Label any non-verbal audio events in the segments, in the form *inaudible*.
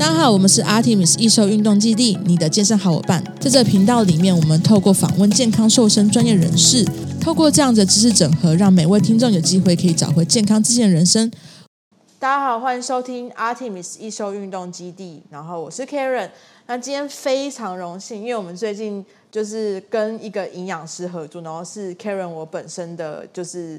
大家好，我们是 Artemis 易瘦运动基地，你的健身好伙伴。在这频道里面，我们透过访问健康瘦身专业人士，透过这样的知识整合，让每位听众有机会可以找回健康自信人生。大家好，欢迎收听 Artemis 易瘦运动基地，然后我是 Karen。那今天非常荣幸，因为我们最近就是跟一个营养师合作，然后是 Karen 我本身的就是。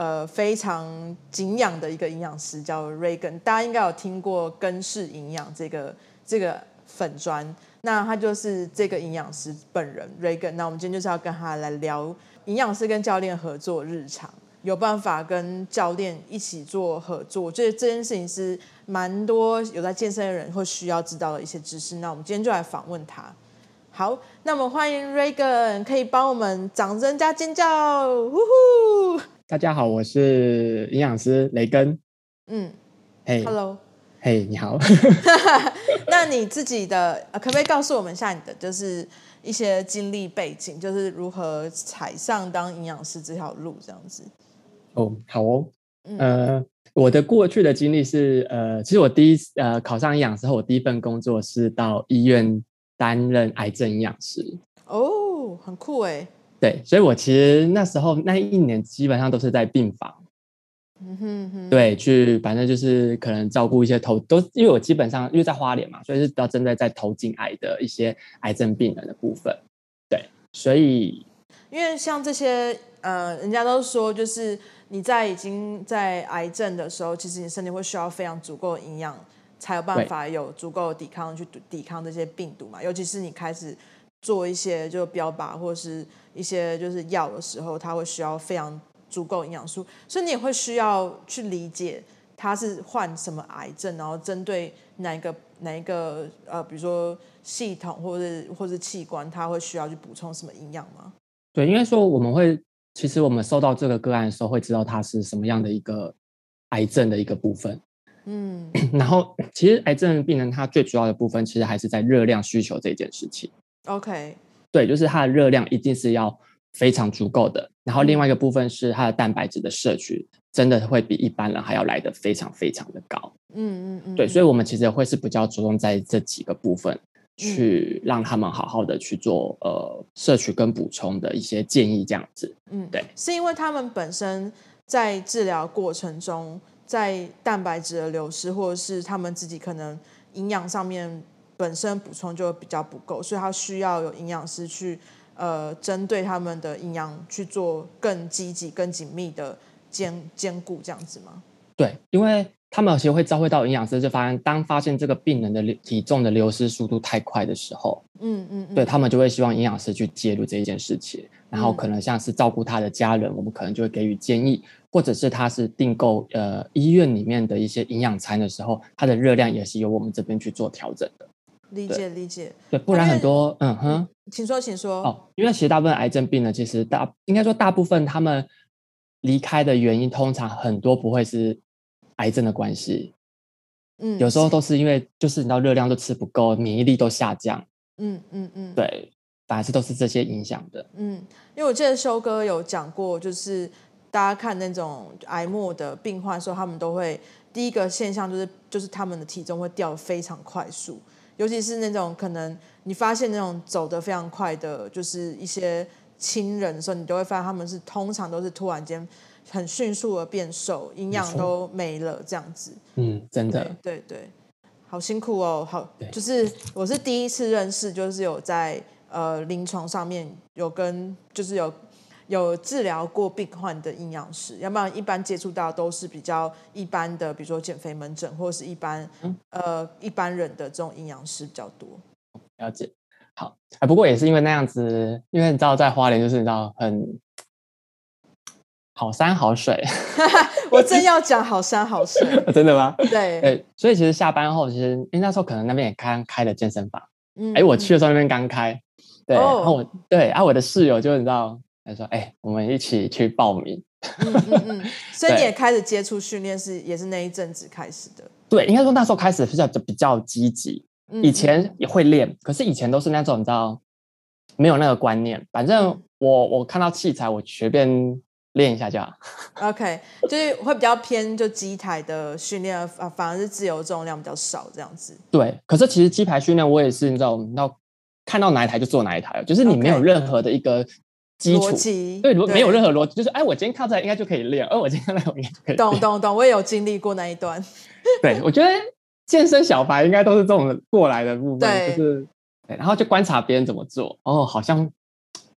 呃，非常敬仰的一个营养师叫 Regan，大家应该有听过根式营养这个这个粉砖，那他就是这个营养师本人 Regan。那我们今天就是要跟他来聊营养师跟教练合作日常，有办法跟教练一起做合作，我觉得这件事情是蛮多有在健身的人会需要知道的一些知识。那我们今天就来访问他。好，那我们欢迎 Regan，可以帮我们掌声加尖叫，呼呼！大家好，我是营养师雷根。嗯，嘿，Hello，嘿，你好。*laughs* *laughs* 那你自己的可不可以告诉我们一下你的就是一些经历背景，就是如何踩上当营养师这条路这样子？哦，好哦。嗯、呃，我的过去的经历是，呃，其实我第一呃考上营养师后，我第一份工作是到医院担任癌症营养师。哦，很酷哎。对，所以我其实那时候那一年基本上都是在病房，嗯哼哼，对，去反正就是可能照顾一些头都，因为我基本上因为在花莲嘛，所以是比较针对在头颈癌的一些癌症病人的部分，对，所以因为像这些呃，人家都说就是你在已经在癌症的时候，其实你身体会需要非常足够的营养，才有办法有足够的抵抗去抵抗这些病毒嘛，尤其是你开始。做一些就标靶或者是一些就是药的时候，它会需要非常足够营养素，所以你也会需要去理解它是患什么癌症，然后针对哪一个哪一个呃，比如说系统或者或是器官，它会需要去补充什么营养吗？对，应该说我们会，其实我们收到这个个案的时候，会知道它是什么样的一个癌症的一个部分。嗯，*clears throat* 然后其实癌症病人他最主要的部分，其实还是在热量需求这件事情。OK，对，就是它的热量一定是要非常足够的。然后另外一个部分是它的蛋白质的摄取，真的会比一般人还要来的非常非常的高。嗯嗯嗯，对，所以我们其实会是比较着重在这几个部分，去让他们好好的去做呃摄取跟补充的一些建议，这样子。嗯，对，是因为他们本身在治疗过程中，在蛋白质的流失，或者是他们自己可能营养上面。本身补充就比较不够，所以他需要有营养师去，呃，针对他们的营养去做更积极、更紧密的兼兼顾，这样子吗？对，因为他们有些会召会到营养师，就发现当发现这个病人的体重的流失速度太快的时候，嗯嗯，嗯，对他们就会希望营养师去介入这一件事情，然后可能像是照顾他的家人，我们可能就会给予建议，或者是他是订购呃医院里面的一些营养餐的时候，它的热量也是由我们这边去做调整的。理解理解，对，不然很多，嗯哼，请说，请说。哦，因为其实大部分癌症病人，其实大应该说大部分他们离开的原因，通常很多不会是癌症的关系，嗯，有时候都是因为就是你知道热量都吃不够，免疫力都下降，嗯嗯嗯，对，反而是都是这些影响的，嗯，因为我记得修哥有讲过，就是大家看那种癌末的病患的时候，他们都会第一个现象就是就是他们的体重会掉得非常快速。尤其是那种可能你发现那种走得非常快的，就是一些亲人的时候，你都会发现他们是通常都是突然间很迅速的变瘦，营养都没了这样子。嗯，真的。对对对，好辛苦哦，好，就是我是第一次认识，就是有在呃临床上面有跟就是有。有治疗过病患的营养师，要不然一般接触到都是比较一般的，比如说减肥门诊或者是一般、嗯、呃一般人的这种营养师比较多。了解，好，啊，不过也是因为那样子，因为你知道在花莲就是你知道很好山好水，*laughs* 我正要讲好山好水，*laughs* 真的吗？对，对，所以其实下班后，其实因为那时候可能那边也刚开了健身房，嗯，哎，我去的时候那边刚开，对，哦、然后我对啊，我的室友就你知道。他说：“哎、欸，我们一起去报名。嗯嗯嗯 *laughs* ”所以你也开始接触训练，是也是那一阵子开始的。对，应该说那时候开始比较比较积极。以前也会练，可是以前都是那种你知道没有那个观念。反正我我看到器材，我随便练一下就好。*laughs* OK，就是会比较偏就机台的训练，反而是自由重量比较少这样子。对，可是其实机台训练我也是，你知道，要看到哪一台就做哪一台，就是你没有任何的一个基础，okay. 对，没有任何逻辑，就是哎，我今天看出来应该就可以练，而我今天那我应该就可以练。懂懂懂，我也有经历过那一段。*laughs* 对，我觉得健身小白应该都是这种过来的部分，就是对，然后就观察别人怎么做，哦，好像。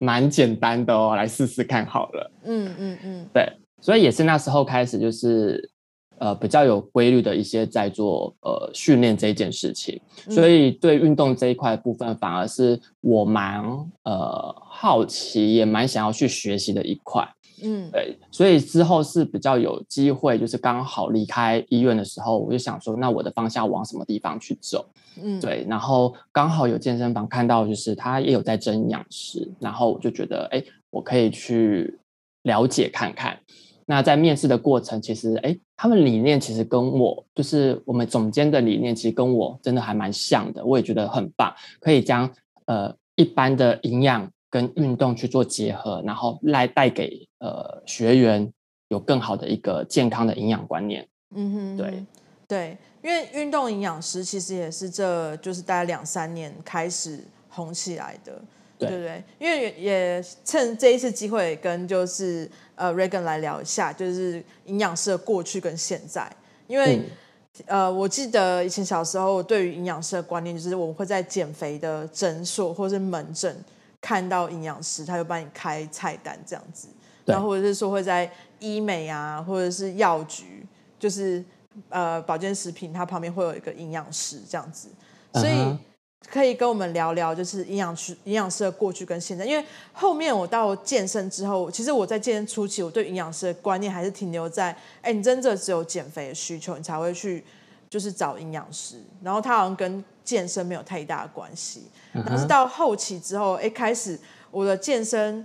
蛮简单的哦，来试试看好了。嗯嗯嗯，对，所以也是那时候开始，就是呃比较有规律的一些在做呃训练这件事情，所以对运动这一块部分，反而是我蛮呃好奇，也蛮想要去学习的一块。嗯，对，所以之后是比较有机会，就是刚好离开医院的时候，我就想说，那我的方向往什么地方去走？嗯，对，然后刚好有健身房看到，就是他也有在征营养师，然后我就觉得，哎，我可以去了解看看。那在面试的过程，其实，哎，他们理念其实跟我，就是我们总监的理念，其实跟我真的还蛮像的，我也觉得很棒，可以将呃一般的营养。跟运动去做结合，然后来带给呃学员有更好的一个健康的营养观念。嗯哼，对对，因为运动营养师其实也是这就是大概两三年开始红起来的，对，对不对？因为也趁这一次机会跟就是呃 Regan 来聊一下，就是营养师的过去跟现在。因为、嗯、呃，我记得以前小时候对于营养师的观念就是我们会在减肥的诊所或是门诊。看到营养师，他就帮你开菜单这样子，然后或者是说会在医美啊，或者是药局，就是呃保健食品，它旁边会有一个营养师这样子，所以可以跟我们聊聊，就是营养师营养师的过去跟现在。因为后面我到健身之后，其实我在健身初期，我对营养师的观念还是停留在，哎，你真的只有减肥的需求，你才会去就是找营养师，然后他好像跟健身没有太大的关系。但是到后期之后，哎，开始我的健身，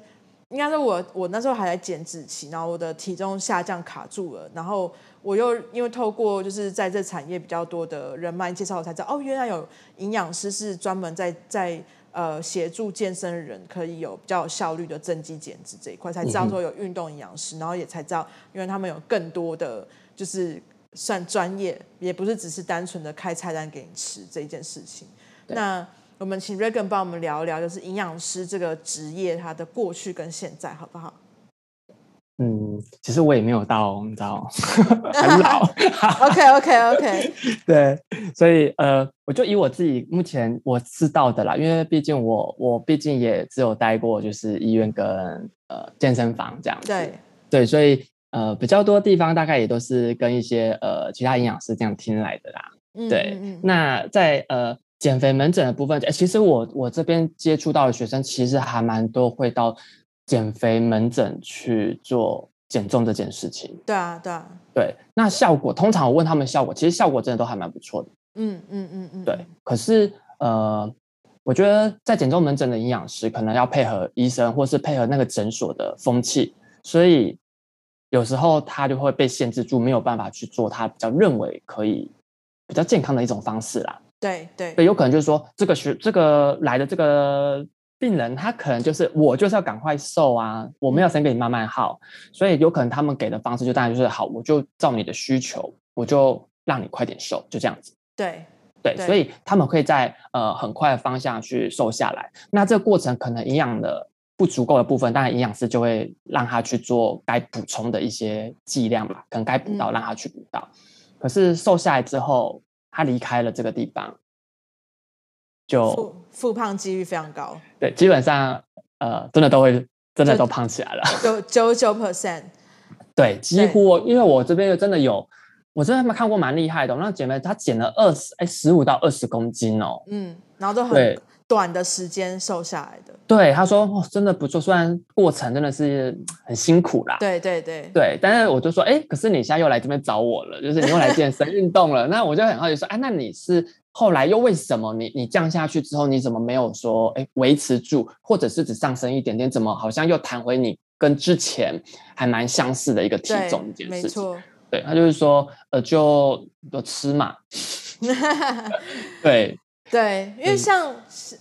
应该说我我那时候还在减脂期，然后我的体重下降卡住了，然后我又因为透过就是在这产业比较多的人脉介绍，我才知道哦，原来有营养师是专门在在呃协助健身的人可以有比较有效率的增肌减脂这一块，才知道说有运动营养师，然后也才知道，因为他们有更多的就是算专业，也不是只是单纯的开菜单给你吃这一件事情，那。我们请 Regan 帮我们聊一聊，就是营养师这个职业它的过去跟现在，好不好？嗯，其实我也没有到，你知道，很老。*laughs* OK OK OK。*laughs* 对，所以呃，我就以我自己目前我知道的啦，因为毕竟我我毕竟也只有待过就是医院跟呃健身房这样子。对对，所以呃比较多地方大概也都是跟一些呃其他营养师这样听来的啦。嗯、对，那在呃。减肥门诊的部分，哎，其实我我这边接触到的学生，其实还蛮多会到减肥门诊去做减重这件事情。对啊，对啊，对。那效果，通常我问他们效果，其实效果真的都还蛮不错的。嗯嗯嗯嗯。对。可是呃，我觉得在减重门诊的营养师，可能要配合医生，或是配合那个诊所的风气，所以有时候他就会被限制住，没有办法去做他比较认为可以比较健康的一种方式啦。对对对，有可能就是说，这个学这个来的这个病人，他可能就是我就是要赶快瘦啊，我没有时间给你慢慢耗，所以有可能他们给的方式就当然就是好，我就照你的需求，我就让你快点瘦，就这样子。对对，所以他们会在呃很快的方向去瘦下来。那这个过程可能营养的不足够的部分，当然营养师就会让他去做该补充的一些剂量吧，可能该补到让他去补到。嗯。可是瘦下来之后。他离开了这个地方，就复复胖几率非常高。对，基本上呃，真的都会真的都胖起来了，九九九 percent。对，几乎因为我这边真的有，我真的没看过蛮厉害的。那姐妹她减了二十哎十五到二十公斤哦，嗯，然后都很短的时间瘦下来的。对，他说哦，真的不错，虽然过程真的是很辛苦啦。对对对对，但是我就说，哎，可是你现在又来这边找我了，就是你又来健身运动了，那我就很好奇说，哎，那你是后来又为什么你你降下去之后，你怎么没有说哎维持住，或者是只上升一点点，怎么好像又弹回你跟之前还蛮相似的一个体重一件事情？没错，对，他就是说，呃，就就吃嘛，*laughs* 对。对，因为像、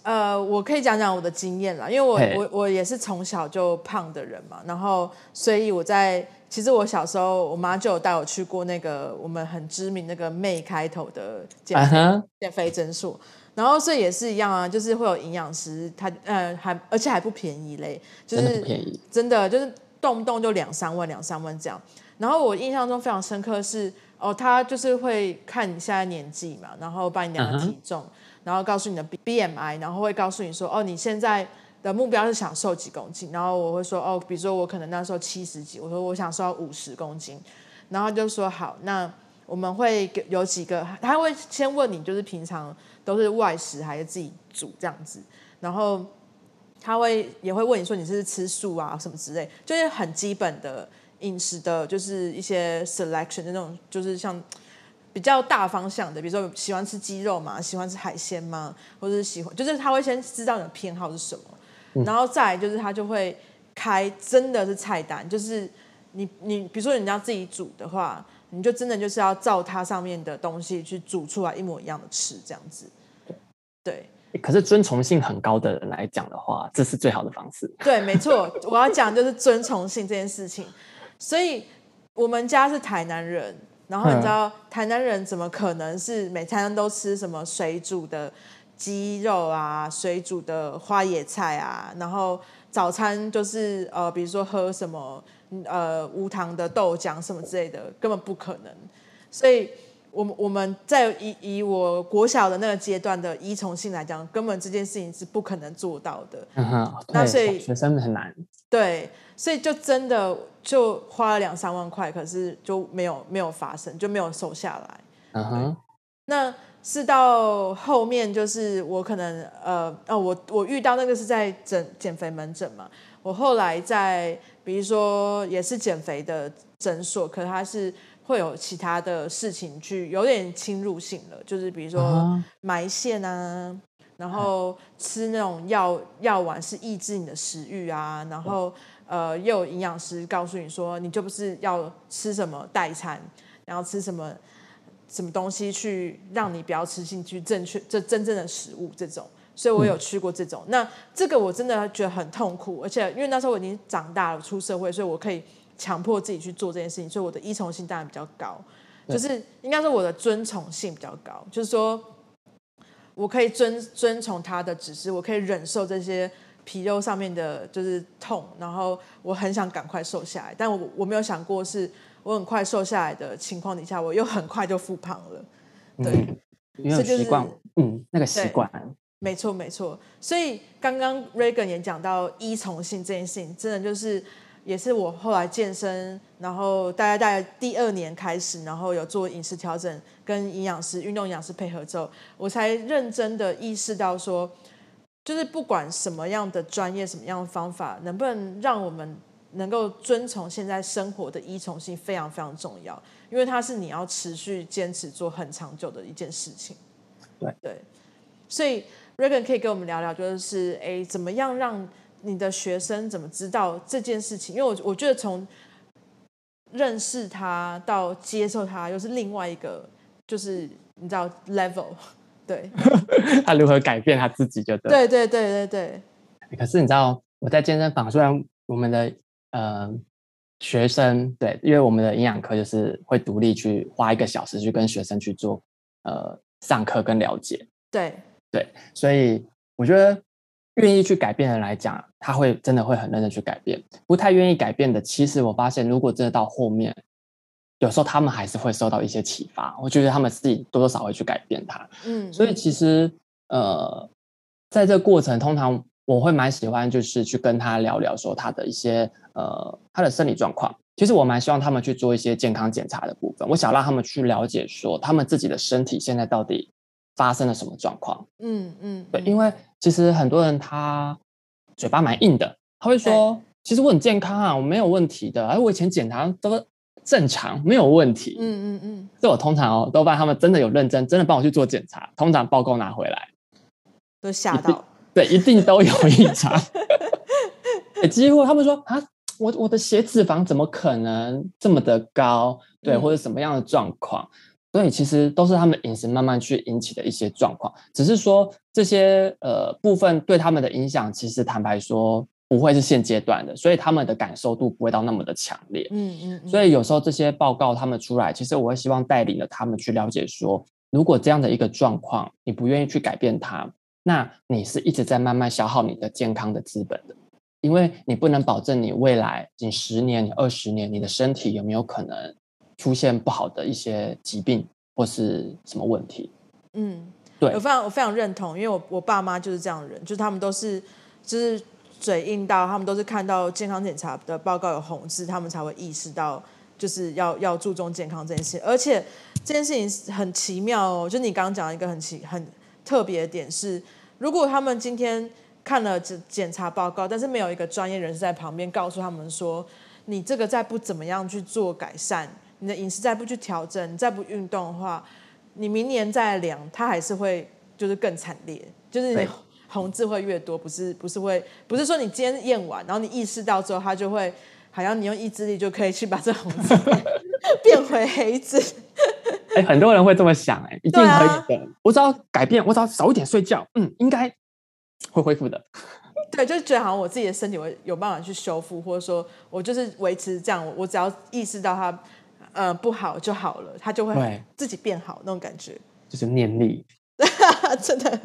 嗯、呃，我可以讲讲我的经验啦，因为我我我也是从小就胖的人嘛，然后所以我在其实我小时候，我妈就有带我去过那个我们很知名那个 May 开头的减肥、uh. 减肥诊所，然后所以也是一样啊，就是会有营养师，他呃还而且还不便宜嘞，就是真的不便宜，真的就是动不动就两三万两三万这样。然后我印象中非常深刻是哦，他就是会看你现在年纪嘛，然后帮你量体重。Uh. 然后告诉你的 B B M I，然后会告诉你说，哦，你现在的目标是想瘦几公斤？然后我会说，哦，比如说我可能那时候七十几，我说我想瘦五十公斤，然后就说好，那我们会有几个，他会先问你，就是平常都是外食还是自己煮这样子，然后他会也会问你说你是吃素啊什么之类，就是很基本的饮食的，就是一些 selection 的那种，就是像。比较大方向的，比如说喜欢吃鸡肉嘛，喜欢吃海鲜嘛？或者是喜欢，就是他会先知道你的偏好是什么，嗯、然后再来就是他就会开真的是菜单，就是你你比如说你要自己煮的话，你就真的就是要照它上面的东西去煮出来一模一样的吃这样子。对，可是遵从性很高的人来讲的话，这是最好的方式。对，没错，我要讲就是遵从性这件事情。所以我们家是台南人。然后你知道台南人怎么可能是每餐都吃什么水煮的鸡肉啊，水煮的花野菜啊，然后早餐就是呃，比如说喝什么呃无糖的豆浆什么之类的，根本不可能。所以，我们我们在以以我国小的那个阶段的依从性来讲，根本这件事情是不可能做到的。嗯哼，那所以学生很难。对，所以就真的就花了两三万块，可是就没有没有发生，就没有瘦下来。嗯哼，那是到后面，就是我可能呃哦，我我遇到那个是在诊减肥门诊嘛，我后来在比如说也是减肥的诊所，可是它是会有其他的事情去有点侵入性了，就是比如说埋线啊。然后吃那种药药丸是抑制你的食欲啊，然后呃又有营养师告诉你说，你就不是要吃什么代餐，然后吃什么什么东西去让你不要吃进去正确这真正的食物这种，所以我有去过这种。嗯、那这个我真的觉得很痛苦，而且因为那时候我已经长大了出社会，所以我可以强迫自己去做这件事情，所以我的依从性当然比较高，就是应该说我的遵从性比较高，就是说。我可以遵遵从他的指示，我可以忍受这些皮肉上面的就是痛，然后我很想赶快瘦下来，但我我没有想过是我很快瘦下来的情况底下，我又很快就复胖了。对，嗯、因为习惯，就是、嗯，那个习惯，没错没错。所以刚刚 Regan 也讲到依从性这件事情，真的就是。也是我后来健身，然后大概大概第二年开始，然后有做饮食调整，跟营养师、运动营养师配合之后，我才认真的意识到说，就是不管什么样的专业、什么样的方法，能不能让我们能够遵从现在生活的依从性，非常非常重要，因为它是你要持续坚持做很长久的一件事情。对对，所以 Regan 可以跟我们聊聊，就是哎，怎么样让你的学生怎么知道这件事情？因为我我觉得从认识他到接受他，又是另外一个，就是你知道 level，对。*laughs* 他如何改变他自己就对。对对对对对。可是你知道我在健身房，虽然我们的呃学生对，因为我们的营养科就是会独立去花一个小时去跟学生去做呃上课跟了解。对对，所以我觉得。愿意去改变的人来讲，他会真的会很认真去改变。不太愿意改变的，其实我发现，如果真的到后面，有时候他们还是会受到一些启发。我觉得他们自己多多少少会去改变它。嗯，所以其实呃，在这个过程，通常我会蛮喜欢，就是去跟他聊聊，说他的一些呃他的生理状况。其实我蛮希望他们去做一些健康检查的部分。我想让他们去了解，说他们自己的身体现在到底发生了什么状况。嗯嗯，对，因为。其实很多人他嘴巴蛮硬的，他会说：“其实我很健康啊，我没有问题的。哎我以前检查都正常，没有问题。”嗯嗯嗯。这我通常哦，都帮他们真的有认真，真的帮我去做检查，通常报告拿回来都吓到。对，一定都有异常。*laughs* 几乎他们说啊，我我的血脂肪怎么可能这么的高？对，嗯、或者什么样的状况？所以，其实都是他们饮食慢慢去引起的一些状况，只是说这些呃部分对他们的影响，其实坦白说不会是现阶段的，所以他们的感受度不会到那么的强烈。嗯嗯，嗯。所以有时候这些报告他们出来，其实我会希望带领着他们去了解说，如果这样的一个状况，你不愿意去改变它，那你是一直在慢慢消耗你的健康的资本的，因为你不能保证你未来仅十年、你二十年，你的身体有没有可能。出现不好的一些疾病或是什么问题？嗯，对，我非常我非常认同，因为我我爸妈就是这样的人，就是他们都是就是嘴硬到，他们都是看到健康检查的报告有红字，他们才会意识到就是要要注重健康这件事。而且这件事情很奇妙哦，就你刚刚讲的一个很奇很特别的点是，如果他们今天看了检检查报告，但是没有一个专业人士在旁边告诉他们说，你这个再不怎么样去做改善。你的饮食再不去调整，你再不运动的话，你明年再量，它还是会就是更惨烈，就是红字会越多，不是不是会不是说你今天验完，然后你意识到之后，它就会好像你用意志力就可以去把这红字 *laughs* 变回黑字。哎、欸，很多人会这么想、欸，哎，一定可以的、啊。我只要改变，我只要早一点睡觉，嗯，应该会恢复的。*laughs* 对，就是觉得好像我自己的身体会有办法去修复，或者说我就是维持这样，我只要意识到它。呃，不好就好了，它就会自己变好那种感觉，就是念力，*laughs* 真的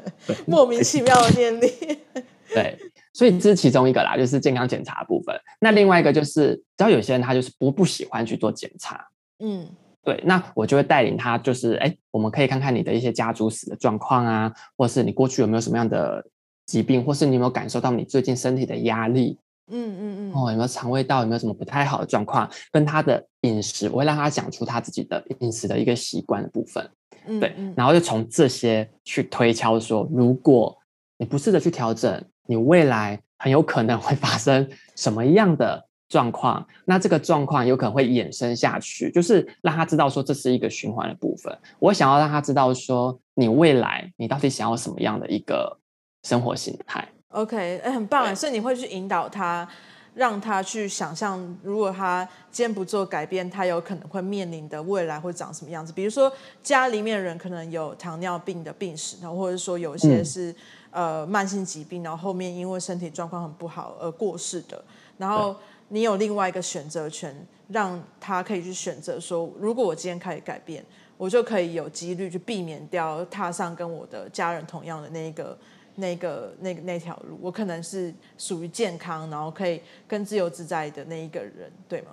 莫名其妙的念力。*laughs* 对，所以这是其中一个啦，就是健康检查部分。那另外一个就是，只要有些人他就是不不喜欢去做检查，嗯，对，那我就会带领他，就是哎，我们可以看看你的一些家族史的状况啊，或是你过去有没有什么样的疾病，或是你有没有感受到你最近身体的压力。嗯嗯嗯，哦，有没有肠胃道有没有什么不太好的状况？跟他的饮食，我会让他讲出他自己的饮食的一个习惯的部分。嗯，对，然后就从这些去推敲说，如果你不试着去调整，你未来很有可能会发生什么样的状况？那这个状况有可能会衍生下去，就是让他知道说这是一个循环的部分。我想要让他知道说，你未来你到底想要什么样的一个生活形态？OK，哎，很棒哎！所以你会去引导他，让他去想象，如果他今天不做改变，他有可能会面临的未来会长什么样子。比如说，家里面人可能有糖尿病的病史，然后或者说有些是、嗯、呃慢性疾病，然后后面因为身体状况很不好而过世的。然后你有另外一个选择权，让他可以去选择说，如果我今天开始改变，我就可以有几率去避免掉踏上跟我的家人同样的那一个。那个、那个、那条路，我可能是属于健康，然后可以更自由自在的那一个人，对吗？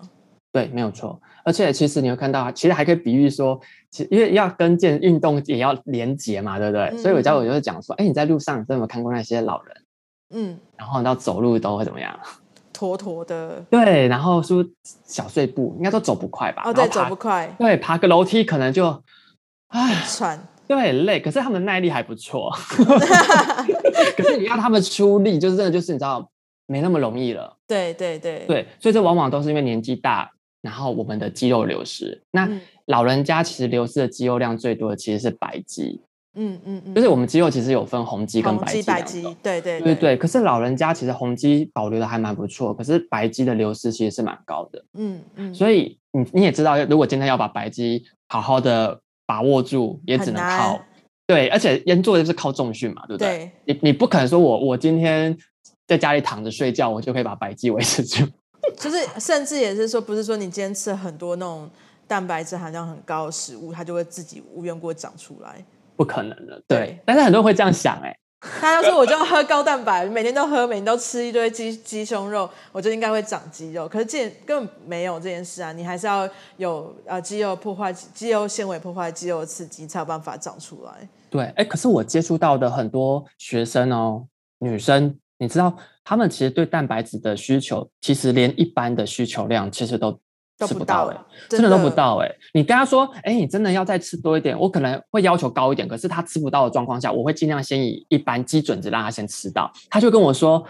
对，没有错。而且其实你会看到，其实还可以比喻说，其实因为要跟健运动也要连结嘛，对不对？嗯、所以我教我就是讲说，哎，你在路上，你有没有看过那些老人？嗯，然后到走路都会怎么样？*laughs* 妥妥的。*laughs* 对，然后说小碎步，应该都走不快吧？哦，对，走不快。对，爬个楼梯可能就，唉，喘。对，很累，可是他们耐力还不错。*laughs* 可是你要他们出力，就是真的，就是你知道，没那么容易了。对对对对，所以这往往都是因为年纪大，然后我们的肌肉流失。那老人家其实流失的肌肉量最多的其实是白肌。嗯嗯嗯，就是我们肌肉其实有分红肌跟白肌。白肌，对对对对对。可是老人家其实红肌保留的还蛮不错，可是白肌的流失其实是蛮高的。嗯嗯。所以你你也知道，如果今天要把白肌好好的。把握住也只能靠，对，而且人做的是靠重训嘛，对不对？对，你你不可能说我我今天在家里躺着睡觉，我就可以把白肌维持住。*laughs* 就是甚至也是说，不是说你今天吃很多那种蛋白质含量很高的食物，它就会自己无缘故长出来，不可能的。对，对，但是很多人会这样想，欸，哎。*laughs* 他就说：“我就要喝高蛋白，每天都喝，每天都吃一堆鸡鸡胸肉，我就应该会长肌肉。可是这根本没有这件事啊！你还是要有呃肌肉破坏、肌肉纤维破坏、肌肉刺激，才有办法长出来。”对，哎，可是我接触到的很多学生哦，女生，你知道，他们其实对蛋白质的需求，其实连一般的需求量，其实都。吃不到哎、欸，真的都不到哎、欸！你跟他说，哎、欸，你真的要再吃多一点，我可能会要求高一点。可是他吃不到的状况下，我会尽量先以一般基准值让他先吃到。他就跟我说，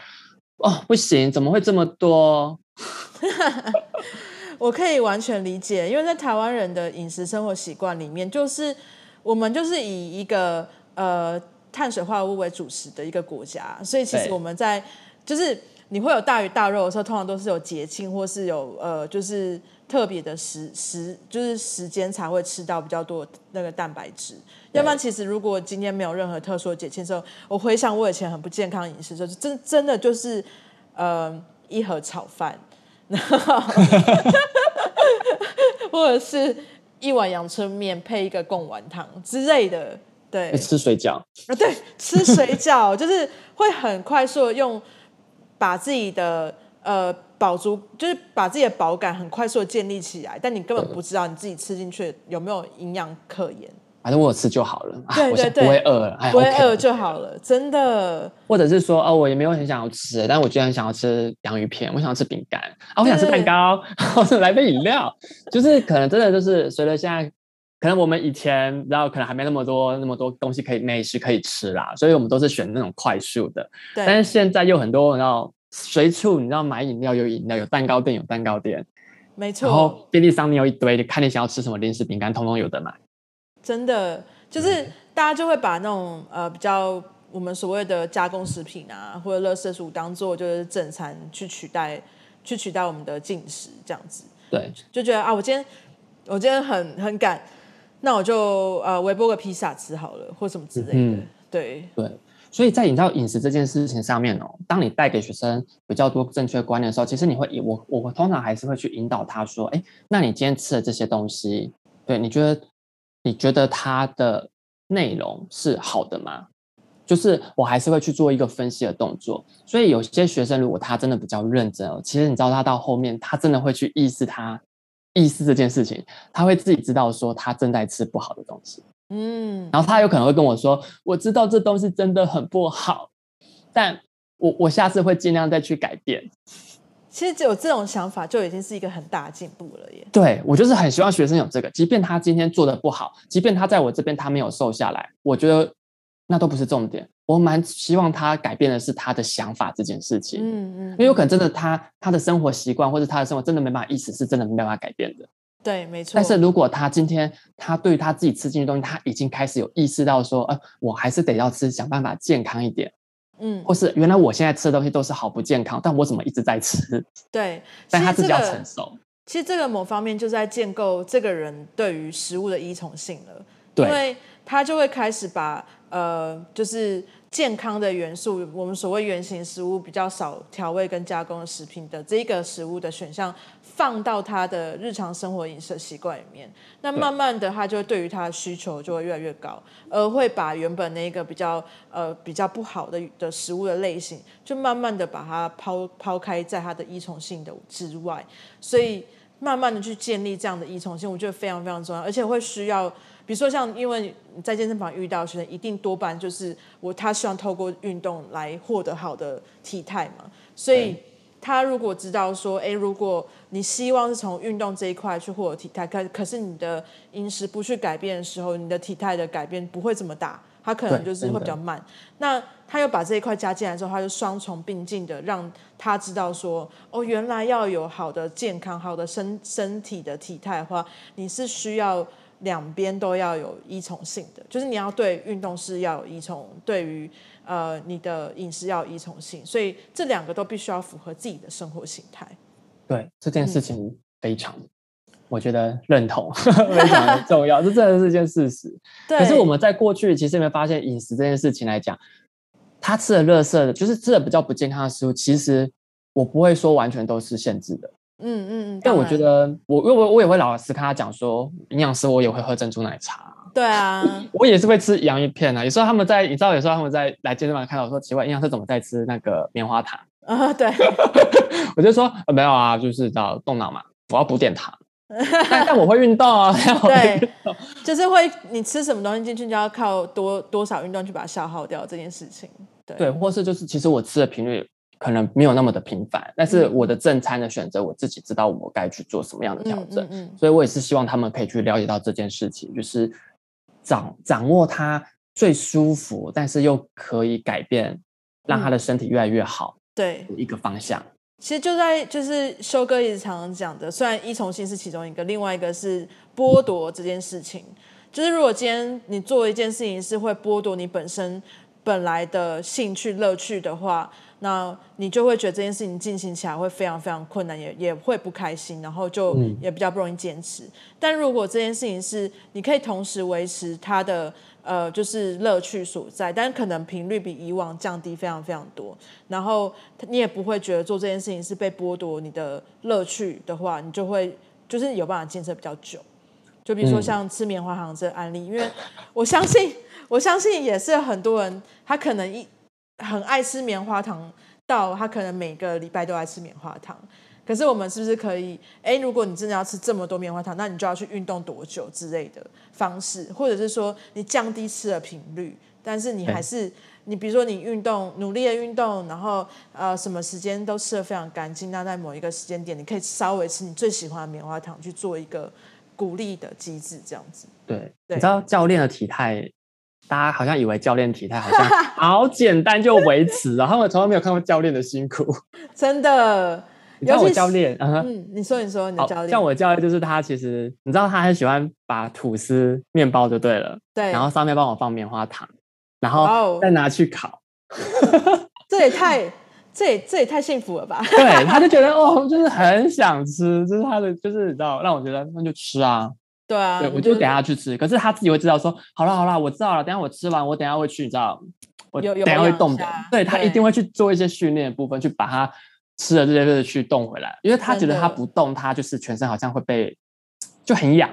哦，不行，怎么会这么多？*laughs* 我可以完全理解，因为在台湾人的饮食生活习惯里面，就是我们就是以一个呃碳水化合物为主食的一个国家，所以其实我们在就是你会有大鱼大肉的时候，通常都是有节庆或是有呃就是。特别的时时，就是时间才会吃到比较多那个蛋白质。要不然，其实如果今天没有任何特殊的节庆的时候，我回想我以前很不健康饮食，就是真真的就是呃一盒炒饭，*laughs* 然后 *laughs* 或者是一碗阳春面配一个贡丸汤之类的。对，吃水饺啊，对，吃水饺就是会很快速的用把自己的呃饱足，就是把自己的饱感很快速的建立起来，但你根本不知道你自己吃进去有没有营养可言。反正我有吃就好了，*laughs* 对对对，不会饿了，*laughs* 不会饿就好了，真的。或者是说，哦，我也没有很想要吃，但我居然想要吃洋芋片，我想要吃饼干，啊，我想吃蛋糕，或者 *laughs* 来杯饮料，就是可能真的就是随着现在。可能我们以前，然后可能还没那么多那么多东西可以美食可以吃啦，所以我们都是选那种快速的。但是现在又很多，然后随处你知道买饮料有饮料，有蛋糕店有蛋糕店，没错。然后便利商店有一堆，看你想要吃什么零食饼干，通通有的买。真的，就是大家就会把那种呃比较我们所谓的加工食品啊，或者垃圾食物当做就是正餐去取代，去取代我们的进食这样子。对。就觉得啊，我今天我今天很很赶。那我就呃微波个披萨吃好了，或什么之类的。嗯、对对，所以在你知道饮食这件事情上面哦，当你带给学生比较多正确的观念的时候，其实你会我我通常还是会去引导他说，哎，那你今天吃的这些东西，对，你觉得你觉得它的内容是好的吗？就是我还是会去做一个分析的动作。所以有些学生如果他真的比较认真哦，其实你知道他到后面他真的会去意识他。意思这件事情，他会自己知道说他正在吃不好的东西，嗯，然后他有可能会跟我说，我知道这东西真的很不好，但我我下次会尽量再去改变。其实只有这种想法就已经是一个很大的进步了耶。对，我就是很希望学生有这个，即便他今天做的不好，即便他在我这边他没有瘦下来，我觉得那都不是重点。我蛮希望他改变的是他的想法这件事情，嗯嗯，因为有可能真的他他的生活习惯或者他的生活真的没办法，意识是真的没办法改变的。对，没错。但是如果他今天他对于他自己吃进去的东西，他已经开始有意识到说，呃，我还是得要吃，想办法健康一点，嗯，或是原来我现在吃的东西都是好不健康，但我怎么一直在吃？*laughs* 对，但他自己要承受。其实这个某方面就在建构这个人对于食物的依从性了，对，因为他就会开始把呃，就是。健康的元素，我们所谓原型食物比较少调味跟加工的食品的这个食物的选项，放到他的日常生活饮食习惯里面，那慢慢的他就会对于他的需求就会越来越高，而会把原本那个比较呃比较不好的的食物的类型，就慢慢的把它抛抛开在他的依从性的之外，所以慢慢的去建立这样的依从性，我觉得非常非常重要，而且会需要。比如说，像因为在健身房遇到学生，一定多半就是我他希望透过运动来获得好的体态嘛，所以他如果知道说，哎，如果你希望是从运动这一块去获得体态，可可是你的饮食不去改变的时候，你的体态的改变不会这么大，他可能就是会比较慢。那他又把这一块加进来之后，他就双重并进的让他知道说，哦，原来要有好的健康、好的身身体的体态的话，你是需要。两边都要有依从性的，就是你要对运动是要有依从，对于呃你的饮食要有依从性，所以这两个都必须要符合自己的生活形态。对这件事情非常，嗯、我觉得认同，*laughs* 非常的重要，这真的是一件事实。对。可是我们在过去其实有没有发现，饮食这件事情来讲，他吃的垃圾的，就是吃的比较不健康的食物，其实我不会说完全都是限制的。嗯嗯嗯，但我觉得我因为我我也会老实跟他讲说，营养师我也会喝珍珠奶茶。对啊，*clears throat* 我也是会吃洋芋片啊。有时候他们在，你知道，有时候他们在来健身房看到我说奇怪，营养师怎么在吃那个棉花糖 *laughs* 啊？对，*laughs* 我就说没有啊，就是要动脑嘛，我要补点糖。*laughs* 但但我会运动啊，对，就是会你吃什么东西进去，就要靠多多少运动去把它消耗掉这件事情。对，对，或是就是其实我吃的频率。可能没有那么的频繁，但是我的正餐的选择，我自己知道我该去做什么样的调整，嗯嗯嗯、所以我也是希望他们可以去了解到这件事情，就是掌掌握他最舒服，但是又可以改变，让他的身体越来越好，对一个方向。其实就在就是修哥一直常常讲的，虽然依从性是其中一个，另外一个是剥夺这件事情，就是如果今天你做一件事情是会剥夺你本身。本来的兴趣乐趣的话，那你就会觉得这件事情进行起来会非常非常困难，也也会不开心，然后就也比较不容易坚持。嗯、但如果这件事情是你可以同时维持它的呃就是乐趣所在，但可能频率比以往降低非常非常多，然后你也不会觉得做这件事情是被剥夺你的乐趣的话，你就会就是有办法坚持比较久。就比如说像吃棉花糖这个案例，嗯、因为我相信。我相信也是很多人，他可能一很爱吃棉花糖，到他可能每个礼拜都爱吃棉花糖。可是我们是不是可以？哎，如果你真的要吃这么多棉花糖，那你就要去运动多久之类的方式，或者是说你降低吃的频率，但是你还是你比如说你运动努力的运动，然后呃什么时间都吃的非常干净，那在某一个时间点，你可以稍微吃你最喜欢的棉花糖，去做一个鼓励的机制，这样子。对，对你知道教练的体态。大家好像以为教练体态好像好简单就维持，然后我从来没有看过教练的辛苦。*laughs* 真的，你知道我教练，嗯，你说你说你的教练，像我教练就是他，其实你知道他很喜欢把吐司面包就对了，对，然后上面帮我放棉花糖，然后再拿去烤。*laughs* *laughs* 这也太这也这也太幸福了吧？对，他就觉得哦，就是很想吃，就是他的就是你知道，让我觉得那就吃啊。对啊，对，我就等下去吃，可是他自己会知道说，好了好了，我知道了，等下我吃完，我等下会去，你知道，我等下会动的，对，他一定会去做一些训练的部分，去把他吃的这些东西去动回来，因为他觉得他不动，他就是全身好像会被就很痒。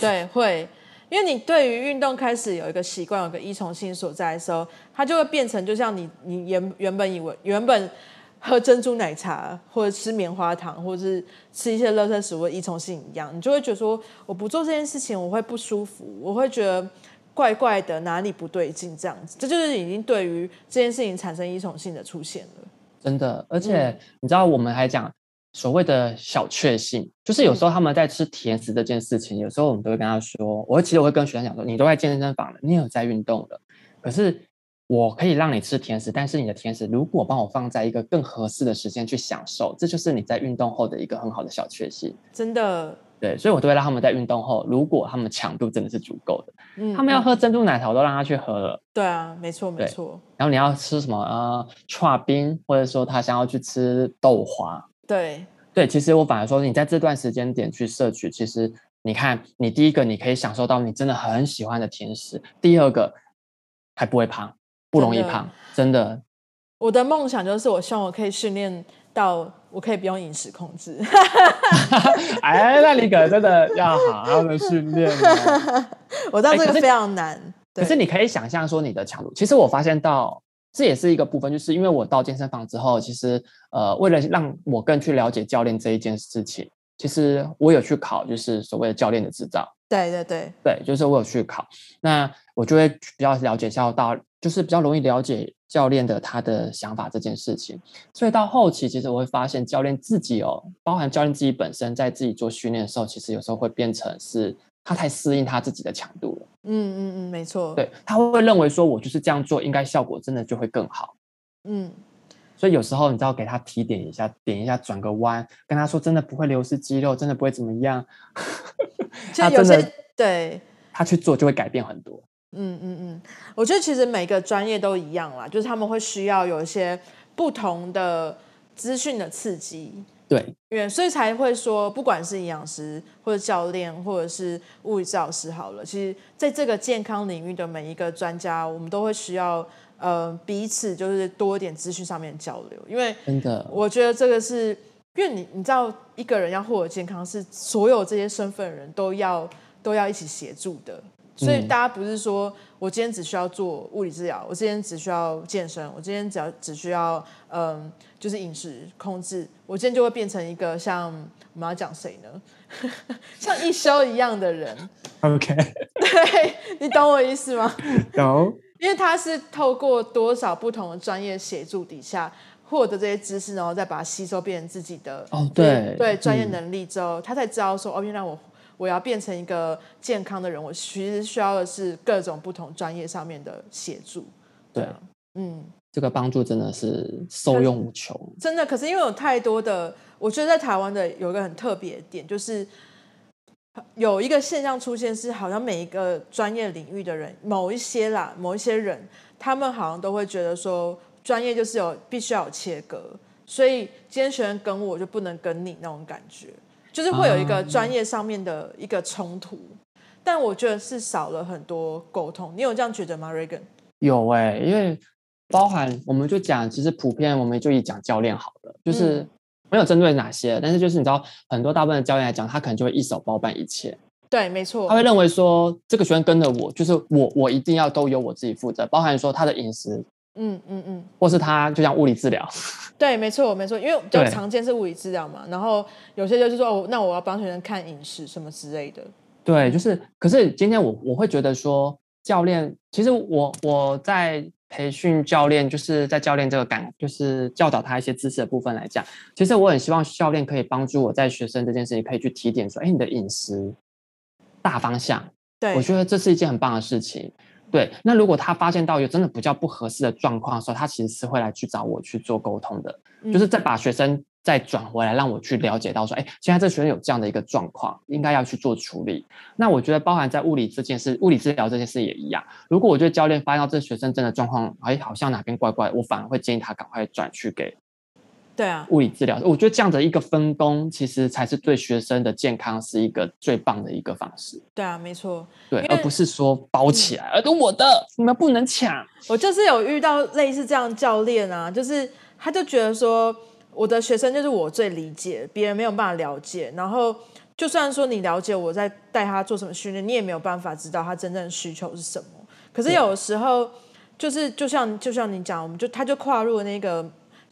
对，会，因为你对于运动开始有一个习惯，有个依从性所在的时候，它就会变成就像你你原原本以为原本。喝珍珠奶茶，或者吃棉花糖，或者是吃一些垃圾食物的依从性一样，你就会觉得说，我不做这件事情，我会不舒服，我会觉得怪怪的，哪里不对劲，这样子，这就是已经对于这件事情产生依从性的出现了。真的，而且、嗯、你知道，我们还讲所谓的小确幸，就是有时候他们在吃甜食这件事情，有时候我们都会跟他说，我其实我会跟学生讲说，你都在健身房了，你有在运动了，可是。我可以让你吃甜食，但是你的甜食如果帮我放在一个更合适的时间去享受，这就是你在运动后的一个很好的小确幸。真的，对，所以我都会让他们在运动后，如果他们强度真的是足够的，嗯，他们要喝珍珠奶茶，我都让他去喝了。对啊，没错没错。然后你要吃什么呃，串冰，或者说他想要去吃豆花，对对，其实我反而说，你在这段时间点去摄取，其实你看，你第一个你可以享受到你真的很喜欢的甜食，第二个还不会胖。不容易胖，真的。真的，我的梦想就是，我希望我可以训练到，我可以不用饮食控制。*laughs* *laughs* 哎，那你可真的要好好的训练。*laughs* 我知道这个非常难。可是你可以想象说你的强度，其实我发现到这也是一个部分，就是因为我到健身房之后，其实呃，为了让我更去了解教练这一件事情，其实我有去考，就是所谓的教练的执照。对对对对，就是我有去考，那我就会比较了解到到。就是比较容易了解教练的他的想法这件事情，所以到后期其实我会发现教练自己哦，包含教练自己本身在自己做训练的时候，其实有时候会变成是他太适应他自己的强度了。嗯嗯嗯，没错。对，他会认为说我就是这样做，应该效果真的就会更好。嗯，所以有时候你知道给他提点一下，点一下转个弯，跟他说真的不会流失肌肉，真的不会怎么样。*laughs* 他真的对，他去做就会改变很多。嗯嗯嗯，我觉得其实每个专业都一样啦，就是他们会需要有一些不同的资讯的刺激，对，因为所以才会说，不管是营养师或者教练或者是物理治疗师，好了，其实在这个健康领域的每一个专家，我们都会需要呃彼此就是多一点资讯上面交流，因为真的，我觉得这个是因为你你知道一个人要获得健康，是所有这些身份的人都要都要一起协助的。所以大家不是说我今天只需要做物理治疗，我今天只需要健身，我今天只要只需要嗯，就是饮食控制，我今天就会变成一个像我们要讲谁呢？*laughs* 像一休一样的人。OK，*laughs* 对，你懂我意思吗？懂。因为他是透过多少不同的专业协助底下获得这些知识，然后再把它吸收变成自己的哦，对对专业能力之后，嗯、他才知道说哦，原来我。我要变成一个健康的人，我其实需要的是各种不同专业上面的协助。对，嗯，这个帮助真的是受用无穷。真的，可是因为有太多的，我觉得在台湾的有一个很特别的点，就是有一个现象出现，是好像每一个专业领域的人，某一些啦，某一些人，他们好像都会觉得说，专业就是有必须要有切割，所以今天学生跟我就不能跟你那种感觉，就是会有一个专业上面的一个冲突。嗯、但我觉得是少了很多沟通，你有这样觉得吗，Regan？有哎、欸，因为包含我们就讲，其实普遍我们就以讲教练好了，就是没有针对哪些，但是就是你知道，很多大部分的教练来讲，他可能就会一手包办一切。对，没错。他会认为说，这个学生跟着我，就是我，我一定要都由我自己负责，包含说他的饮食，嗯嗯嗯，或是他就像物理治疗。*laughs* 对，没错，没错，因为比较常见是物理治疗嘛，然后有些就是说，哦，那我要帮学生看饮食什么之类的。对，就是，可是今天我我会觉得说，教练，其实我我在培训教练，就是在教练这个感，就是教导他一些知识的部分来讲，其实我很希望教练可以帮助我在学生这件事情可以去提点说，哎，你的饮食。大方向，对，我觉得这是一件很棒的事情。对，那如果他发现到有真的比较不合适的状况的时候，他其实是会来去找我去做沟通的，嗯、就是再把学生再转回来，让我去了解到说，哎，现在这学生有这样的一个状况，应该要去做处理。那我觉得包含在物理这件事，物理治疗这件事也一样。如果我觉得教练发现到这学生真的状况，哎，好像哪边怪怪，我反而会建议他赶快转去给。对啊，物理治疗，我觉得这样的一个分工，其实才是对学生的健康是一个最棒的一个方式。对啊，没错，对，而不是说包起来，而、嗯、我的，你们不能抢。我就是有遇到类似这样教练啊，就是他就觉得说，我的学生就是我最理解，别人没有办法了解。然后，就算说你了解我在带他做什么训练，你也没有办法知道他真正的需求是什么。可是有时候，就是就像就像你讲，我们就他就跨入了那个。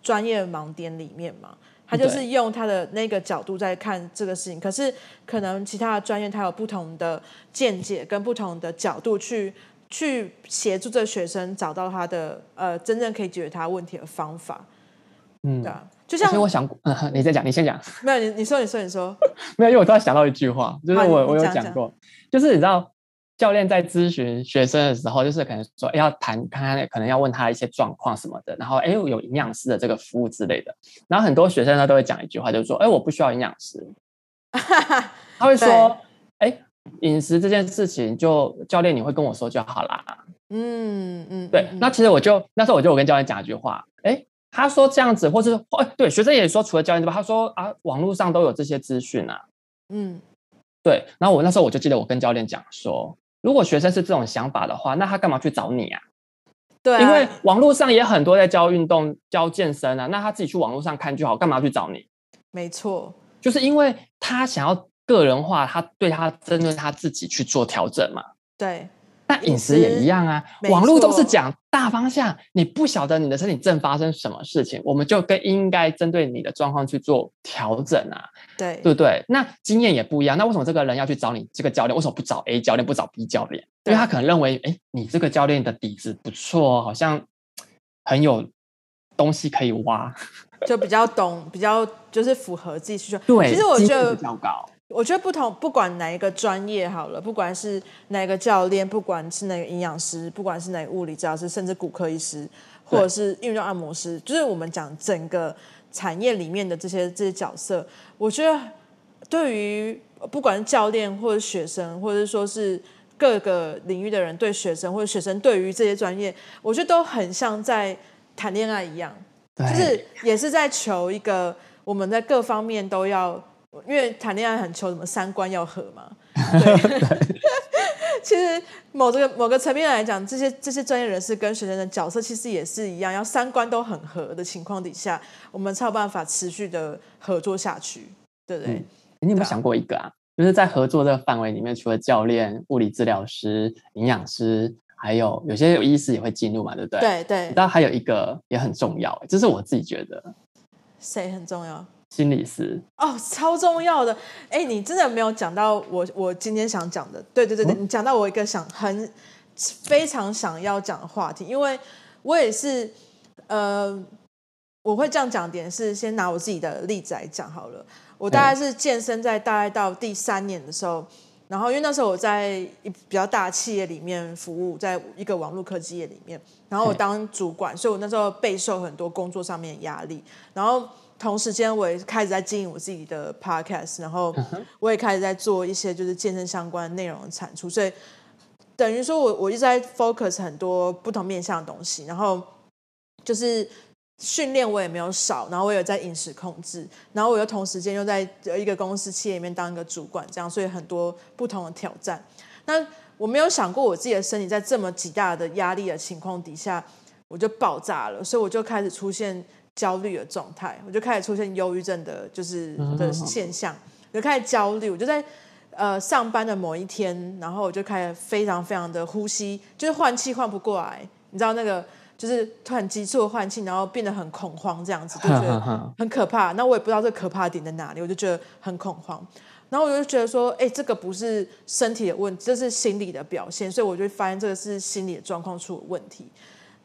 专业盲点里面嘛，他就是用他的那个角度在看这个事情，可是可能其他的专业他有不同的见解跟不同的角度去去协助这个学生找到他的呃真正可以解决他问题的方法。嗯，对啊，就像我想，嗯，*laughs* 你再讲，你先讲。没有，你你说，你说，你说，*laughs* 没有，因为我突然想到一句话，就是我我有讲过，就是你知道。教练在咨询学生的时候，就是可能说要谈，看看可能要问他一些状况什么的，然后哎，有营养师的这个服务之类的，然后很多学生呢都会讲一句话，就是说，哎，我不需要营养师，*laughs* 他会说，哎，饮食这件事情就教练你会跟我说就好啦。嗯嗯，对，那。其实我就那时候我就我跟教练讲一句话，哎，他说这样子，或是哎，对，学生也说除了教练之外，他说啊，网络上都有这些资讯啊，嗯，对，然后我那时候我就记得我跟教练讲说。如果学生是这种想法的话，那他干嘛去找你啊？对啊，因为网络上也很多在教运动、教健身啊，那他自己去网络上看就好，干嘛去找你？没错，就是因为他想要个人化，他对他针对他自己去做调整嘛。对。那饮食也一样啊，网络都是讲大方向，你不晓得你的身体正发生什么事情，我们就更应该针对你的状况去做调整啊，对对不对？那经验也不一样，那为什么这个人要去找你这个教练？为什么不找 A 教练，不找 B 教练？因为他可能认为，哎，你这个教练的底子不错，好像很有东西可以挖，就比较懂，比较就是符合自己需求。*laughs* 对，其实我觉得比较高。我觉得不同，不管哪一个专业好了，不管是哪个教练，不管是哪个营养师，不管是哪个物理治疗师，甚至骨科医师，或者是运动按摩师，就是我们讲整个产业里面的这些这些角色，我觉得对于不管是教练或者学生，或者说是各个领域的人对学生，或者学生对于这些专业，我觉得都很像在谈恋爱一样，就是也是在求一个我们在各方面都要。因为谈恋爱很求什么三观要合嘛，*laughs* 对。*laughs* 其实某这个某个层面来讲，这些这些专业人士跟学生的角色其实也是一样，要三观都很合的情况底下，我们才有办法持续的合作下去，对不对？嗯，你有没有想过一个啊？就是在合作这个范围里面，除了教练、物理治疗师、营养师，还有有些有医师也会进入嘛，对不对？对对。但还有一个也很重要，这是我自己觉得。谁很重要？心理师哦，超重要的。哎，你真的没有讲到我，我今天想讲的。对对对对，嗯、你讲到我一个想很非常想要讲的话题，因为我也是，呃，我会这样讲点是先拿我自己的例子来讲好了。我大概是健身在大概到第三年的时候，然后因为那时候我在一比较大企业里面服务，在一个网络科技业里面，然后我当主管，所以我那时候备受很多工作上面的压力，然后。同时间，我也开始在经营我自己的 podcast，然后我也开始在做一些就是健身相关内容的产出，所以等于说我我一直在 focus 很多不同面向的东西，然后就是。训练我也没有少，然后我有在饮食控制，然后我又同时间又在一个公司企业里面当一个主管，这样，所以很多不同的挑战。那我没有想过我自己的身体在这么极大的压力的情况底下，我就爆炸了，所以我就开始出现焦虑的状态，我就开始出现忧郁症的，就是的现象，我就开始焦虑，我就在呃上班的某一天，然后我就开始非常非常的呼吸，就是换气换不过来，你知道那个。就是突然急促的换气，然后变得很恐慌，这样子就觉得很可怕。那我也不知道这个可怕的点在哪里，我就觉得很恐慌。然后我就觉得说，哎，这个不是身体的问题，这是心理的表现。所以我就发现这个是心理的状况出了问题。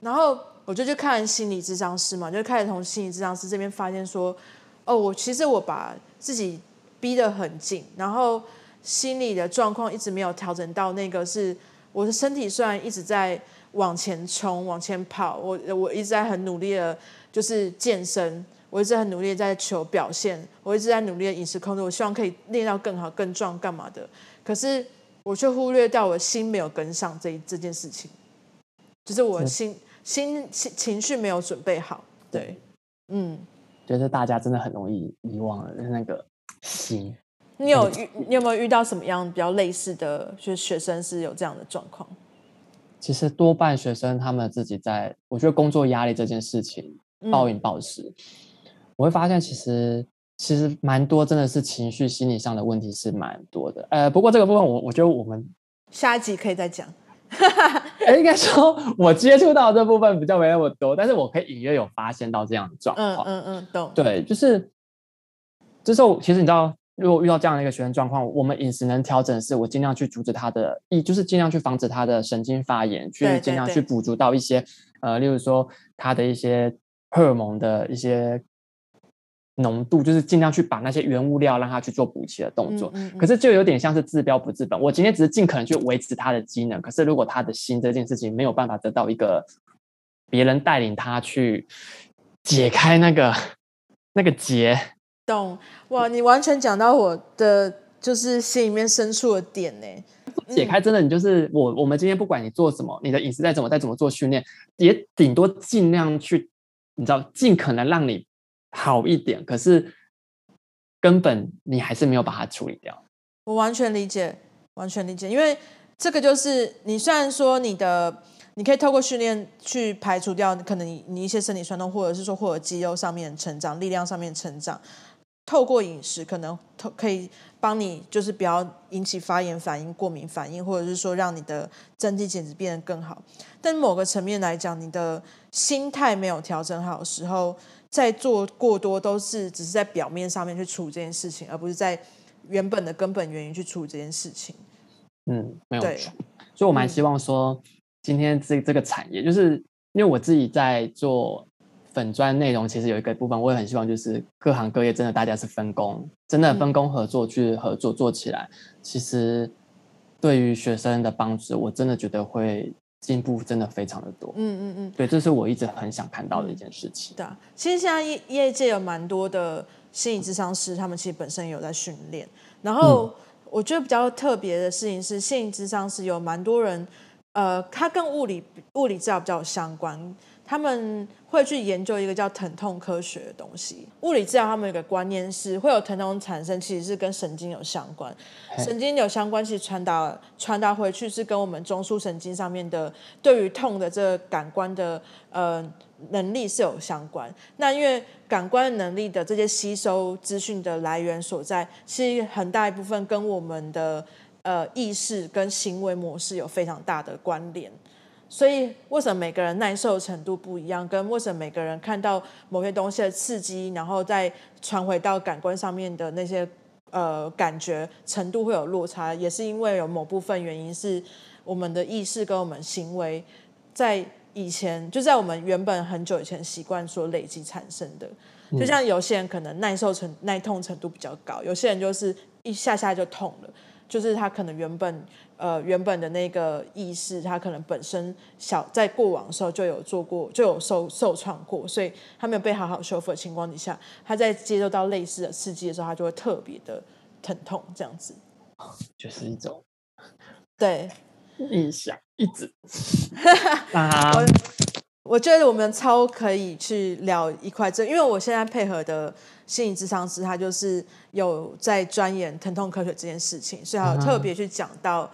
然后我就去看心理咨商师嘛，就开始从心理咨商师这边发现说，哦，我其实我把自己逼得很紧，然后心理的状况一直没有调整到那个是我的身体虽然一直在。往前冲，往前跑，我我一直在很努力的，就是健身，我一直很努力在求表现，我一直在努力的饮食控制，我希望可以练到更好、更壮，干嘛的？可是我却忽略掉我心没有跟上这这件事情，就是我心心情情绪没有准备好。对，嗯，觉得大家真的很容易遗忘了那个心。你有遇你有没有遇到什么样比较类似的学学生是有这样的状况？其实多半学生他们自己在，我觉得工作压力这件事情暴饮暴食，嗯、我会发现其实其实蛮多真的是情绪心理上的问题是蛮多的。呃，不过这个部分我我觉得我们下一集可以再讲。*laughs* 应该说我接触到这部分比较没那么多，但是我可以隐约有发现到这样的状况。嗯嗯嗯，懂。对，就是就是其实你知道。如果遇到这样的一个学生状况，我们饮食能调整的是，我尽量去阻止他的，一就是尽量去防止他的神经发炎，去尽量去补足到一些，呃，例如说他的一些荷尔蒙的一些浓度，就是尽量去把那些原物料让它去做补齐的动作。嗯嗯嗯。可是就有点像是治标不治本，我今天只是尽可能去维持它的机能，可是如果他的心这件事情没有办法得到一个别人带领他去解开那个 *laughs* 那个结。懂哇！你完全讲到我的就是心里面深处的点呢。解开真的，你就是我。我们今天不管你做什么，你的饮食再怎么再怎么做训练，也顶多尽量去，你知道，尽可能让你好一点。可是根本你还是没有把它处理掉。我完全理解，完全理解，因为这个就是你虽然说你的，你可以透过训练去排除掉可能你你一些身体酸痛，或者是说或者肌肉上面成长、力量上面成长。透过饮食可能可以帮你，就是不要引起发炎反应、过敏反应，或者是说让你的增肌减脂变得更好。但某个层面来讲，你的心态没有调整好的时候，在做过多都是只是在表面上面去处理这件事情，而不是在原本的根本原因去处理这件事情。嗯，没有错。所以我蛮希望说，今天这这个产业，就是因为我自己在做。粉砖内容其实有一个部分，我也很希望，就是各行各业真的大家是分工，真的分工合作去合作做起来，其实对于学生的帮助，我真的觉得会进步真的非常的多。嗯嗯嗯，对，这是我一直很想看到的一件事情。对啊，其实现在业业界有蛮多的心理智商师，他们其实本身也有在训练。然后我觉得比较特别的事情是，心理智商师有蛮多人，呃，他跟物理物理治疗比较相关。他们会去研究一个叫疼痛科学的东西。物理治疗他们有个观念是，会有疼痛产生，其实是跟神经有相关。神经有相关，其实传达传达回去是跟我们中枢神经上面的对于痛的这个感官的呃能力是有相关。那因为感官能力的这些吸收资讯的来源所在，其实很大一部分跟我们的呃意识跟行为模式有非常大的关联。所以，为什么每个人耐受程度不一样？跟为什么每个人看到某些东西的刺激，然后再传回到感官上面的那些呃感觉程度会有落差，也是因为有某部分原因是我们的意识跟我们行为在以前就在我们原本很久以前习惯所累积产生的。就像有些人可能耐受程耐痛程度比较高，有些人就是一下下就痛了，就是他可能原本。呃，原本的那个意识，他可能本身小在过往的时候就有做过，就有受受创过，所以他没有被好好修复的情况底下，他在接受到类似的刺激的时候，他就会特别的疼痛，这样子，就是一种，对，印象一直。啊，我我觉得我们超可以去聊一块这，因为我现在配合的心理智商师，他就是有在钻研疼痛科学这件事情，所以他有特别去讲到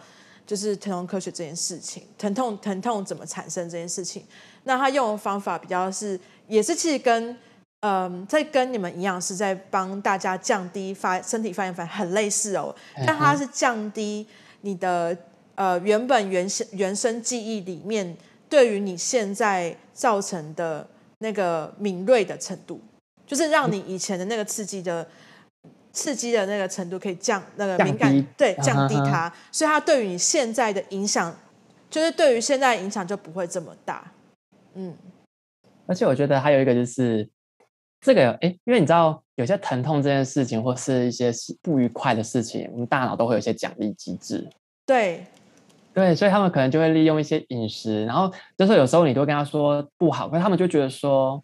就是疼痛科学这件事情，疼痛疼痛怎么产生这件事情。那他用的方法比较是，也是其实跟嗯，在跟你们营养师在帮大家降低发身体发炎反应很类似哦，但它是降低你的呃原本原先原生记忆里面对于你现在造成的那个敏锐的程度，就是让你以前的那个刺激的刺激的那个程度可以降那个敏感对降低它，所以它对于你现在的影响，就是对于现在的影响就不会这么大。嗯，而且我觉得还有一个就是这个，哎，因为你知道有些疼痛这件事情，或是一些不愉快的事情，我们大脑都会有一些奖励机制。对，对，所以他们可能就会利用一些饮食，然后就是有时候你都跟他说不好，可是他们就觉得说，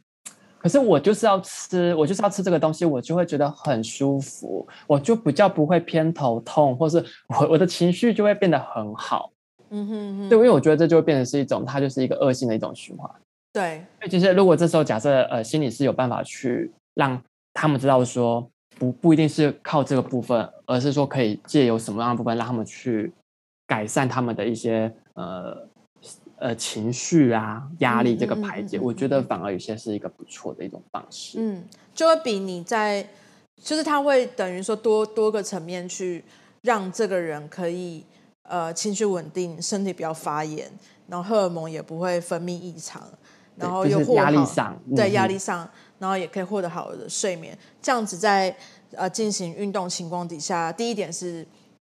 可是我就是要吃，我就是要吃这个东西，我就会觉得很舒服，我就比较不会偏头痛，或是我我的情绪就会变得很好。嗯哼哼，对，因为我觉得这就会变成是一种，它就是一个恶性的一种循环。对，其实如果这时候假设呃心理是有办法去让他们知道说不不一定是靠这个部分，而是说可以借由什么样的部分让他们去改善他们的一些呃呃情绪啊压力这个排解，嗯嗯嗯嗯，我觉得反而有些是一个不错的一种方式。嗯，就会比你在就是他会等于说多多个层面去让这个人可以呃情绪稳定，身体不要发炎，然后荷尔蒙也不会分泌异常。然后又压力上，对压力上，然后也可以获得好的睡眠。这样子在呃进行运动情况底下，第一点是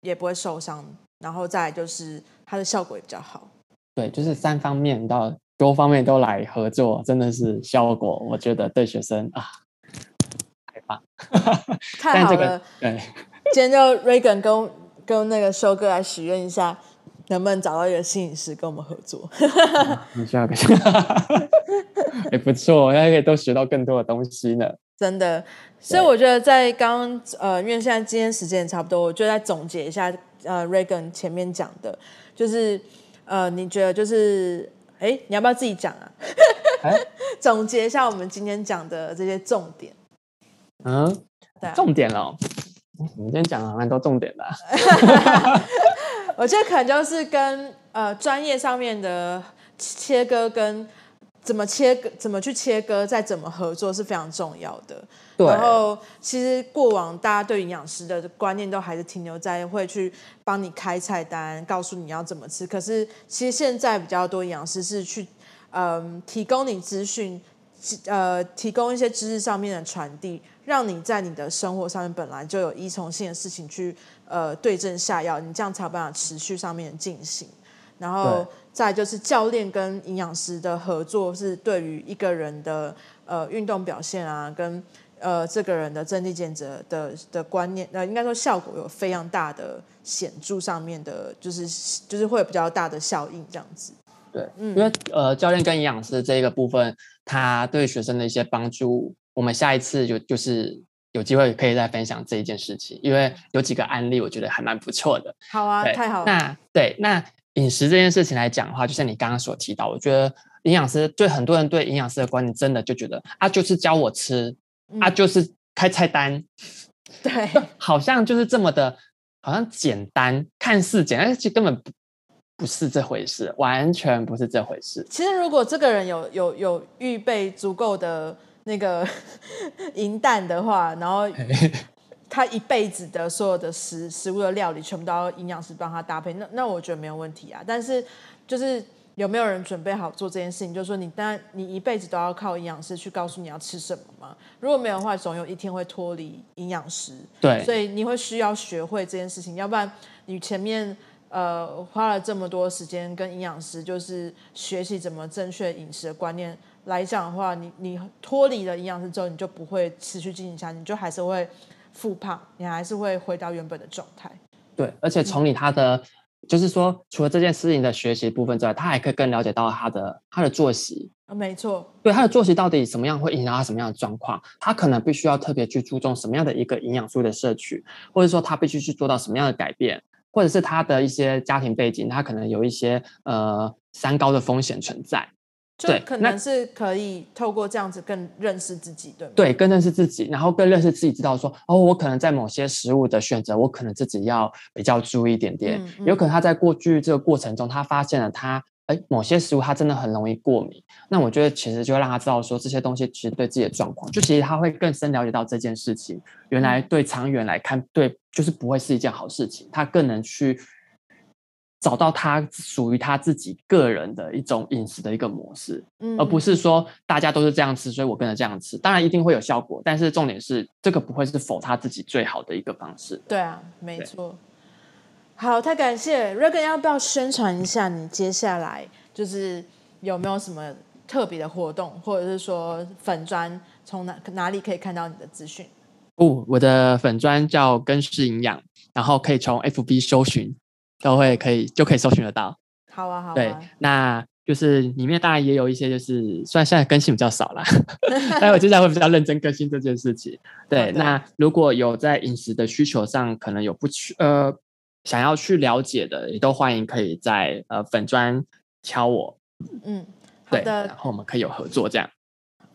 也不会受伤，然后再来就是它的效果也比较好。对，就是三方面到多方面都来合作，真的是效果，我觉得对学生啊太棒，*laughs* 太好了。对，今天就 Regan 跟跟那个修哥来许愿一下。能不能找到一个摄影师跟我们合作？*laughs* 你需要个，也 *laughs* 不错，应该可以都学到更多的东西呢。真的，所以我觉得在刚呃，因为现在今天时间也差不多，我就再总结一下呃，Regan 前面讲的，就是呃，你觉得就是，哎，你要不要自己讲啊？欸、*laughs* 总结一下我们今天讲的这些重点。嗯，对、啊，重点哦。我们今天讲了蛮多重点的。*laughs* 我觉得可能就是跟呃专业上面的切割跟怎么切割、怎么去切割、再怎么合作是非常重要的。对。然后其实过往大家对营养师的观念都还是停留在会去帮你开菜单，告诉你要怎么吃。可是其实现在比较多营养师是去嗯、呃、提供你资讯，呃提供一些知识上面的传递，让你在你的生活上面本来就有依从性的事情去。呃，对症下药，你这样才有办法持续上面进行。然后再就是教练跟营养师的合作，是对于一个人的呃运动表现啊，跟呃这个人的增肌减脂的的观念，呃，应该说效果有非常大的显著上面的，就是就是会有比较大的效应这样子。对，嗯，因为呃教练跟营养师这一个部分，他对学生的一些帮助，我们下一次就就是。有机会可以再分享这一件事情，因为有几个案例，我觉得还蛮不错的。好啊，太好了。那对，那饮食这件事情来讲的话，就像你刚刚所提到，我觉得营养师对很多人对营养师的观念，真的就觉得啊，就是教我吃，嗯、啊，就是开菜单，*laughs* 对，*laughs* 好像就是这么的，好像简单，看似简单，但其实根本不不是这回事，完全不是这回事。其实如果这个人有有有预备足够的。那个 *laughs* 银弹的话，然后他一辈子的所有的食食物的料理，全部都要营养师帮他搭配，那那我觉得没有问题啊。但是就是有没有人准备好做这件事情？就是说你当然你一辈子都要靠营养师去告诉你要吃什么吗？如果没有的话，总有一天会脱离营养师。对，所以你会需要学会这件事情，要不然你前面呃花了这么多时间跟营养师就是学习怎么正确饮食的观念。来讲的话，你你脱离了营养师之后，你就不会持续进行下去，你就还是会复胖，你还是会回到原本的状态。对，而且从你他的，嗯、就是说，除了这件事情的学习部分之外，他还可以更了解到他的他的作息。啊，没错。对，他的作息到底怎么样会影响他什么样的状况？他可能必须要特别去注重什么样的一个营养素的摄取，或者说他必须去做到什么样的改变，或者是他的一些家庭背景，他可能有一些呃三高的风险存在。对，可能是可以透过这样子更认识自己，对吗？对，更认识自己，然后更认识自己，知道说哦，我可能在某些食物的选择，我可能自己要比较注意一点点。嗯嗯、有可能他在过去这个过程中，他发现了他哎某些食物他真的很容易过敏。那我觉得其实就会让他知道说这些东西其实对自己的状况，就其实他会更深了解到这件事情，原来对长远来看，对就是不会是一件好事情。他更能去。找到他属于他自己个人的一种饮食的一个模式，嗯，而不是说大家都是这样吃，所以我跟着这样吃。当然一定会有效果，但是重点是这个不会是否他自己最好的一个方式。对啊，没错。好，太感谢 Regan，要不要宣传一下你接下来就是有没有什么特别的活动，或者是说粉砖从哪哪里可以看到你的资讯？哦，我的粉砖叫根式营养，然后可以从 FB 搜寻。都会可以就可以搜寻得到。好啊，好啊。对，那就是里面当然也有一些，就是虽然现在更新比较少啦，*laughs* 但我接下来会比较认真更新这件事情。对，对那如果有在饮食的需求上可能有不去呃想要去了解的，也都欢迎可以在呃粉砖敲我。嗯，好的。然后我们可以有合作这样。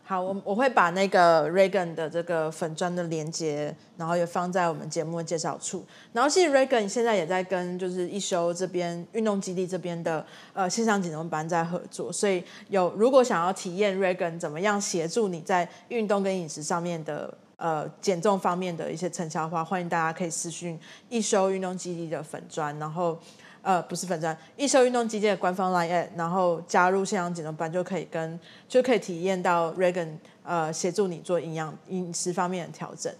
好，我我会把那个 Regan 的这个粉砖的连接，然后也放在我们节目的介绍处。然后其实 Regan 现在也在跟就是一休这边运动基地这边的呃线上减重班在合作，所以有如果想要体验 Regan 怎么样协助你在运动跟饮食上面的呃减重方面的一些成效的话，欢迎大家可以私讯一休运动基地的粉砖，然后。呃，不是粉专，一休运动基地的官方 LINE，然后加入线上减重班就可以跟就可以体验到 Regan 呃协助你做营养饮食方面的调整，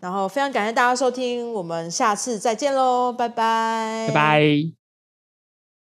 然后非常感谢大家收听，我们下次再见喽，拜拜，拜拜。